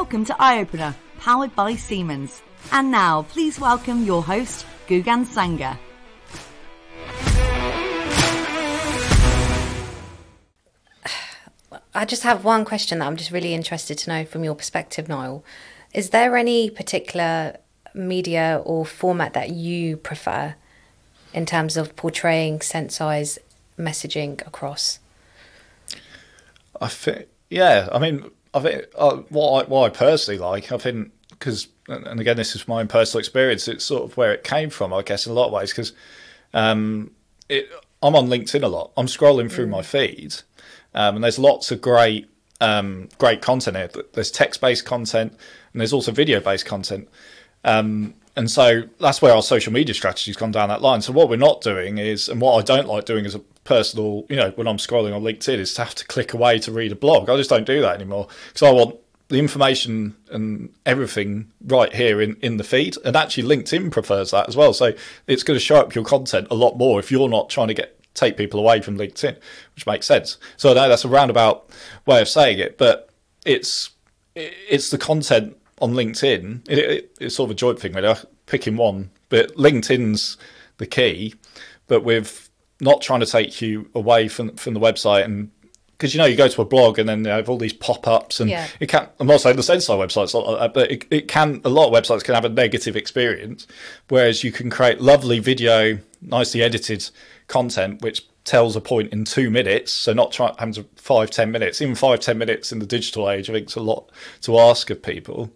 Welcome to Eye Opener, powered by Siemens. And now, please welcome your host, Gugan Sanger. I just have one question that I'm just really interested to know from your perspective, Niall. Is there any particular media or format that you prefer in terms of portraying Senseye's messaging across? I think, yeah. I mean, I think uh, what I, what I personally like, I think, because, and again, this is my own personal experience. It's sort of where it came from, I guess, in a lot of ways. Because um, I'm on LinkedIn a lot. I'm scrolling through mm. my feed, um, and there's lots of great um, great content here. There's text based content, and there's also video based content. Um, and so that's where our social media strategy's gone down that line. So what we're not doing is, and what I don't like doing as a personal, you know, when I'm scrolling on LinkedIn, is to have to click away to read a blog. I just don't do that anymore because I want the information and everything right here in, in the feed. And actually, LinkedIn prefers that as well. So it's going to show up your content a lot more if you're not trying to get take people away from LinkedIn, which makes sense. So that's a roundabout way of saying it, but it's it's the content on LinkedIn. It, it, it's sort of a joint thing, really. Picking one, but LinkedIn's the key. But with not trying to take you away from from the website and because you know you go to a blog and then they have all these pop-ups and yeah. it can I'm not saying the Senseye website's like that, but it, it can a lot of websites can have a negative experience whereas you can create lovely video nicely edited content which tells a point in two minutes so not trying having to five ten minutes even five ten minutes in the digital age I think it's a lot to ask of people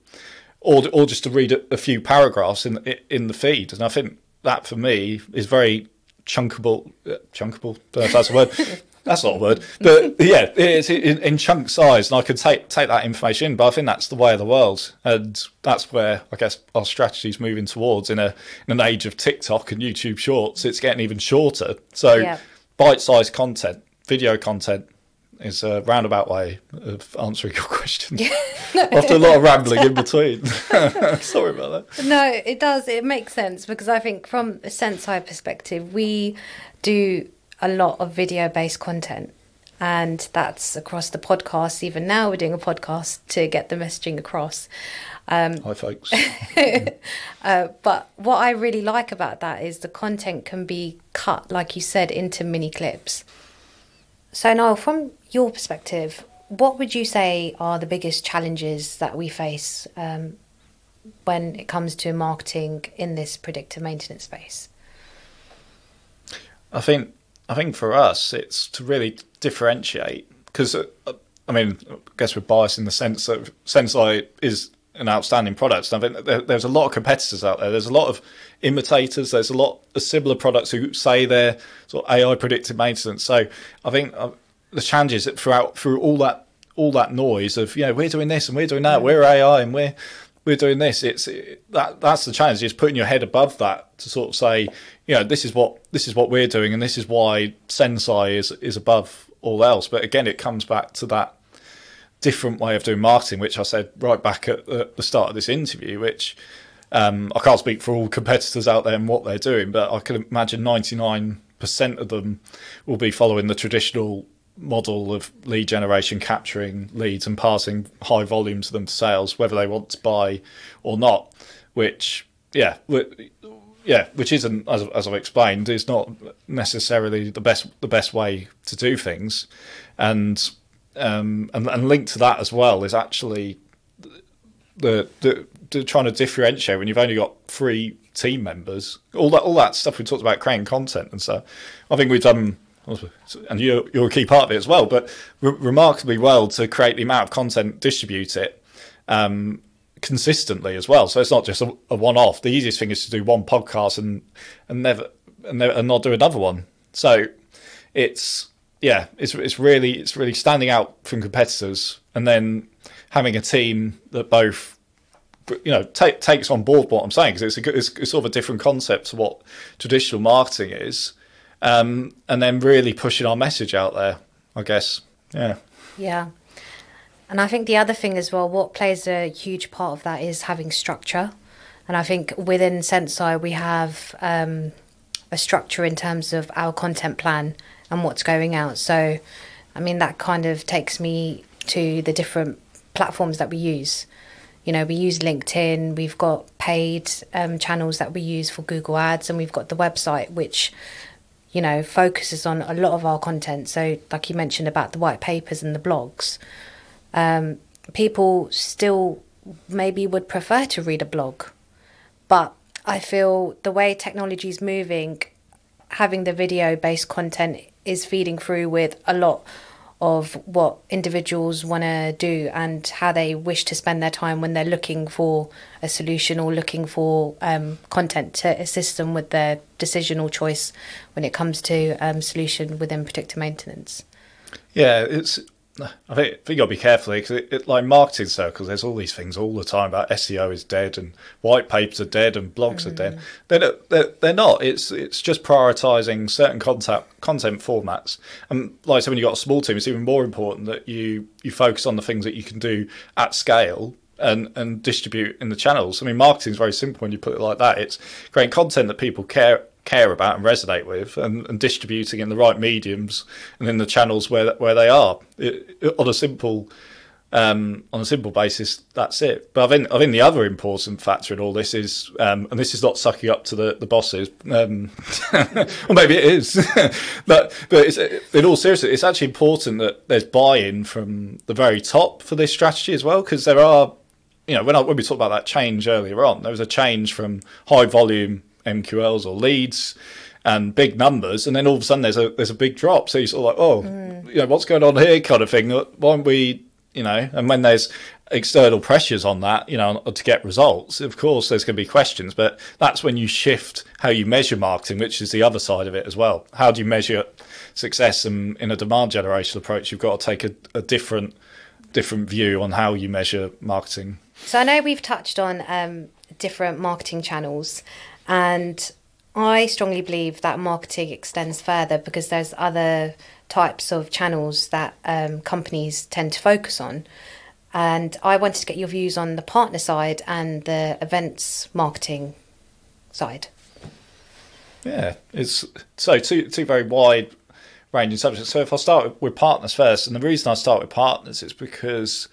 or or just to read a, a few paragraphs in in the feed and I think that for me is very chunkable uh, chunkable don't know if that's a word That's not a word, but yeah, it's in, in, chunk size, and I can take take that information in. But I think that's the way of the world, and that's where I guess our strategy is moving towards. In a in an age of TikTok and YouTube Shorts, it's getting even shorter. So, yeah. bite-sized content, video content, is a roundabout way of answering your question. After a lot of rambling in between. Sorry about that. No, it does. It makes sense because I think from a Senseye perspective, we do a lot of video based content. And that's across the podcast. Even now, we're doing a podcast to get the messaging across. Um, Hi, folks. uh, but what I really like about that is the content can be cut, like you said, into mini clips. So, Niall, from your perspective, what would you say are the biggest challenges that we face um, when it comes to marketing in this predictive maintenance space? I think I think for us, it's to really differentiate because uh, I mean, I guess we're biased in the sense that Senseye is an outstanding product. And I think there, there's a lot of competitors out there. There's a lot of imitators. There's a lot of similar products who say they're sort of AI predictive maintenance. So I think uh, the challenges that throughout through all that all that noise of you know we're doing this and we're doing that, we're AI and we're we're doing this. It's it, that that's the challenge is putting your head above that to sort of say, you know, this is what this is what we're doing, and this is why Senseye is is above all else. But again, it comes back to that different way of doing marketing, which I said right back at the start of this interview, which. Um, I can't speak for all competitors out there and what they're doing, but I can imagine 99% of them will be following the traditional model of lead generation, capturing leads and passing high volumes of them to sales, whether they want to buy or not. Which, yeah, yeah, which isn't as, as I've explained, is not necessarily the best the best way to do things, and um, and, and linked to that as well is actually the, the, the trying to differentiate when you've only got three team members, all that all that stuff we talked about creating content and so I think we've done and you're, you're a key part of it as well, but re- remarkably well to create the amount of content, distribute it um, consistently as well. So it's not just a, a, one-off. The easiest thing is to do one podcast and and never and, never, and not do another one. So it's yeah, it's it's really it's really standing out from competitors, and then having a team that both you know take, takes on board what I'm saying because it's, it's, it's sort of a different concept to what traditional marketing is um, and then really pushing our message out there. I guess, yeah. Yeah. And I think the other thing as well, what plays a huge part of that is having structure. And I think within Senseye, we have um, a structure in terms of our content plan and what's going out. So, I mean, that kind of takes me to the different platforms that we use. You know, we use LinkedIn, we've got paid um, channels that we use for Google Ads, and we've got the website, which, you know, focuses on a lot of our content. So, like you mentioned about the white papers and the blogs, um, people still maybe would prefer to read a blog. But I feel the way technology is moving, having the video based content is feeding through with a lot of what individuals want to do and how they wish to spend their time when they're looking for a solution or looking for um, content to assist them with their decision or choice when it comes to um, solution within predictive maintenance. Yeah, it's I think, I think you got to be careful because it, it, like marketing circles, there's all these things all the time about SEO is dead and white papers are dead and blogs mm. are dead. They're, they're, they're not. It's it's just prioritizing certain content content formats. And like I said, when you've got a small team, it's even more important that you you focus on the things that you can do at scale and and distribute in the channels. I mean, marketing is very simple when you put it like that. It's creating content that people care care about and resonate with, and, and distributing in the right mediums and in the channels where where they are. It, it, on a simple um, on a simple basis, that's it. But I think I think the other important factor in all this is, um, and this is not sucking up to the the bosses, um, or maybe it is, but but in all seriousness, it's actually important that there's buy-in from the very top for this strategy as well, because there are, you know, when I, when we talked about that change earlier on, there was a change from high volume MQLs or leads and big numbers, and then all of a sudden there's a there's a big drop. So you're sort of like, oh, mm. you know, what's going on here, kind of thing. Why aren't we, you know? And when there's external pressures on that, you know, to get results, of course, there's going to be questions. But that's when you shift how you measure marketing, which is the other side of it as well. How do you measure success? And in a demand generation approach, you've got to take a, a different different view on how you measure marketing. So I know we've touched on um, different marketing channels and I strongly believe that marketing extends further because there's other types of channels that um, companies tend to focus on. And I wanted to get your views on the partner side and the events marketing side. Yeah, it's so two two very wide ranging subjects. So if I start with partners first, and the reason I start with partners is because,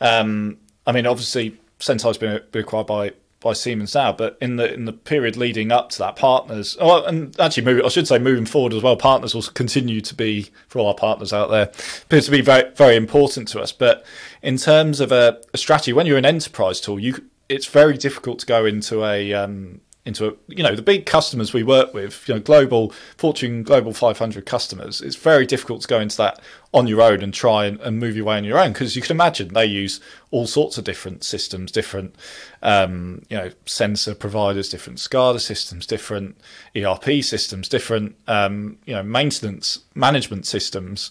um, I mean, obviously Senseye's been acquired by by Siemens now, but in the in the period leading up to that, partners, oh, and actually, move, I should say, moving forward as well, partners will continue to be for all our partners out there, appears to be very very important to us. But in terms of a, a strategy, when you're an enterprise tool, you it's very difficult to go into a um, into a, you know the big customers we work with, you know, global Fortune Global 500 customers. It's very difficult to go into that on your own and try and, and move your way on your own because you can imagine they use all sorts of different systems, different um, you know sensor providers, different SCADA systems, different ERP systems, different um, you know maintenance management systems.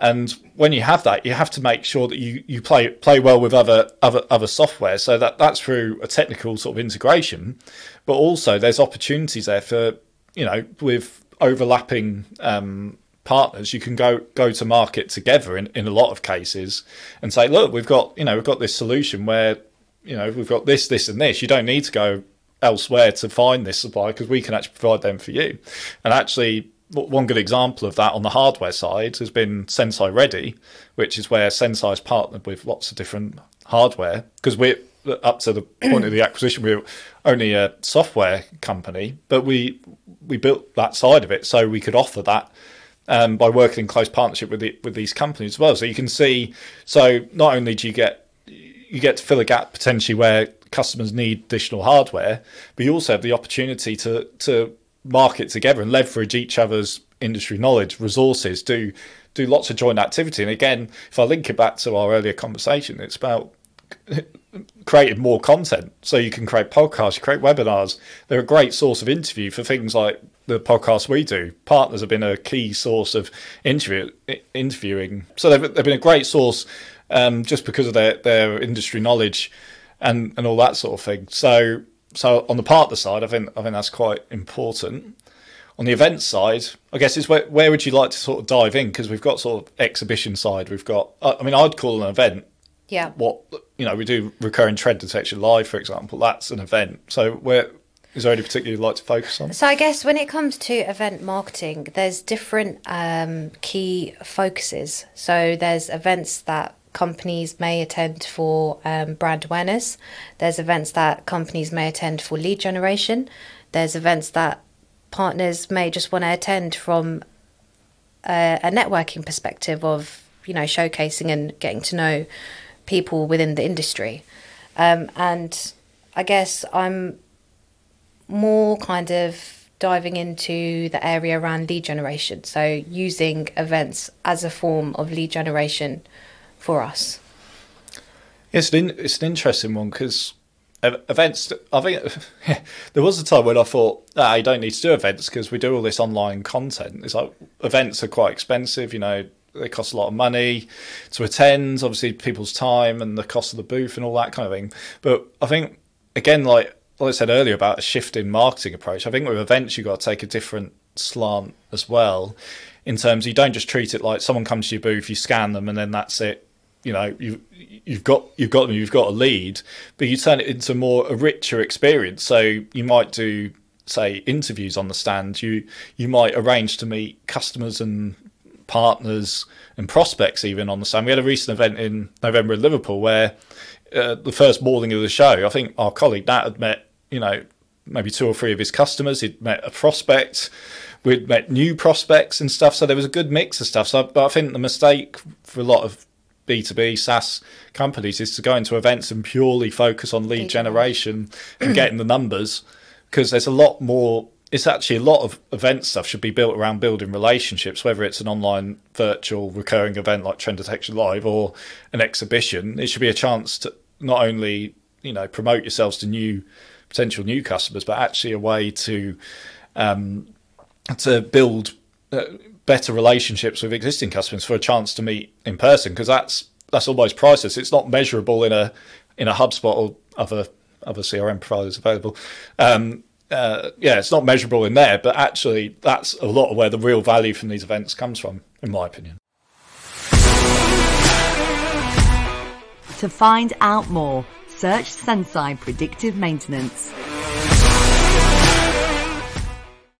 And when you have that, you have to make sure that you, you play play well with other other other software. So that that's through a technical sort of integration, but also there's opportunities there for you know with overlapping um, partners. You can go go to market together in, in a lot of cases and say, look, we've got you know we've got this solution where you know we've got this this and this. You don't need to go elsewhere to find this supply because we can actually provide them for you. And actually, one good example of that on the hardware side has been Senseye Ready, which is where Senseye's partnered with lots of different hardware because we're up to the point of the acquisition we are only a software company, but we we built that side of it so we could offer that um, by working in close partnership with the, with these companies as well. So you can see, so not only do you get you get to fill a gap potentially where customers need additional hardware, but you also have the opportunity to to market together and leverage each other's industry knowledge, resources, do do lots of joint activity. And again, if I link it back to our earlier conversation, it's about creating more content. So you can create podcasts, you create webinars. They're a great source of interview for things like the podcast we do. Partners have been a key source of interview interviewing. So they've, they've been a great source um, just because of their, their industry knowledge and, and all that sort of thing. So so on the partner side, I think I think that's quite important. On the event side, I guess is where where would you like to sort of dive in because we've got sort of exhibition side. We've got I mean I'd call an event. Yeah. What you know we do recurring trend detection live, for example. That's an event. So where is there any particular you'd like to focus on? So I guess when it comes to event marketing, there's different um, key focuses. So there's events that companies may attend for um, brand awareness. There's events that companies may attend for lead generation. There's events that partners may just want to attend from a, a networking perspective of you know showcasing and getting to know people within the industry. Um, and I guess I'm more kind of diving into the area around lead generation. So using events as a form of lead generation for us. It's an, it's an interesting one because events, I think there was a time when I thought, ah, you don't need to do events because we do all this online content. It's like events are quite expensive, you know, they cost a lot of money to attend, obviously people's time and the cost of the booth and all that kind of thing. But I think, again, like, like I said earlier about a shift in marketing approach, I think with events you've got to take a different slant as well in terms you don't just treat it like someone comes to your booth, you scan them and then that's it you know you've you've got you've got them you've got a lead but you turn it into more a richer experience. So you might do say interviews on the stand. You you might arrange to meet customers and partners and prospects even on the stand. We had a recent event in november in liverpool where uh, the first morning of the show i think our colleague nat had met you know maybe two or three of his customers. He'd met a prospect. We'd met new prospects and stuff. So there was a good mix of stuff. So but i think the mistake for a lot of B2B SaaS companies is to go into events and purely focus on lead generation and getting the numbers because there's a lot more it's actually a lot of event stuff should be built around building relationships, whether it's an online virtual recurring event like Trend Detection Live or an exhibition. It should be a chance to not only you know promote yourselves to new potential new customers, but actually a way to um, to build uh, better relationships with existing customers for a chance to meet in person because that's that's almost priceless. It's not measurable in a in a HubSpot or other other CRM providers available. Um, uh, yeah, it's not measurable in there, but actually, that's a lot of where the real value from these events comes from, in my opinion. To find out more, search Senseye Predictive Maintenance.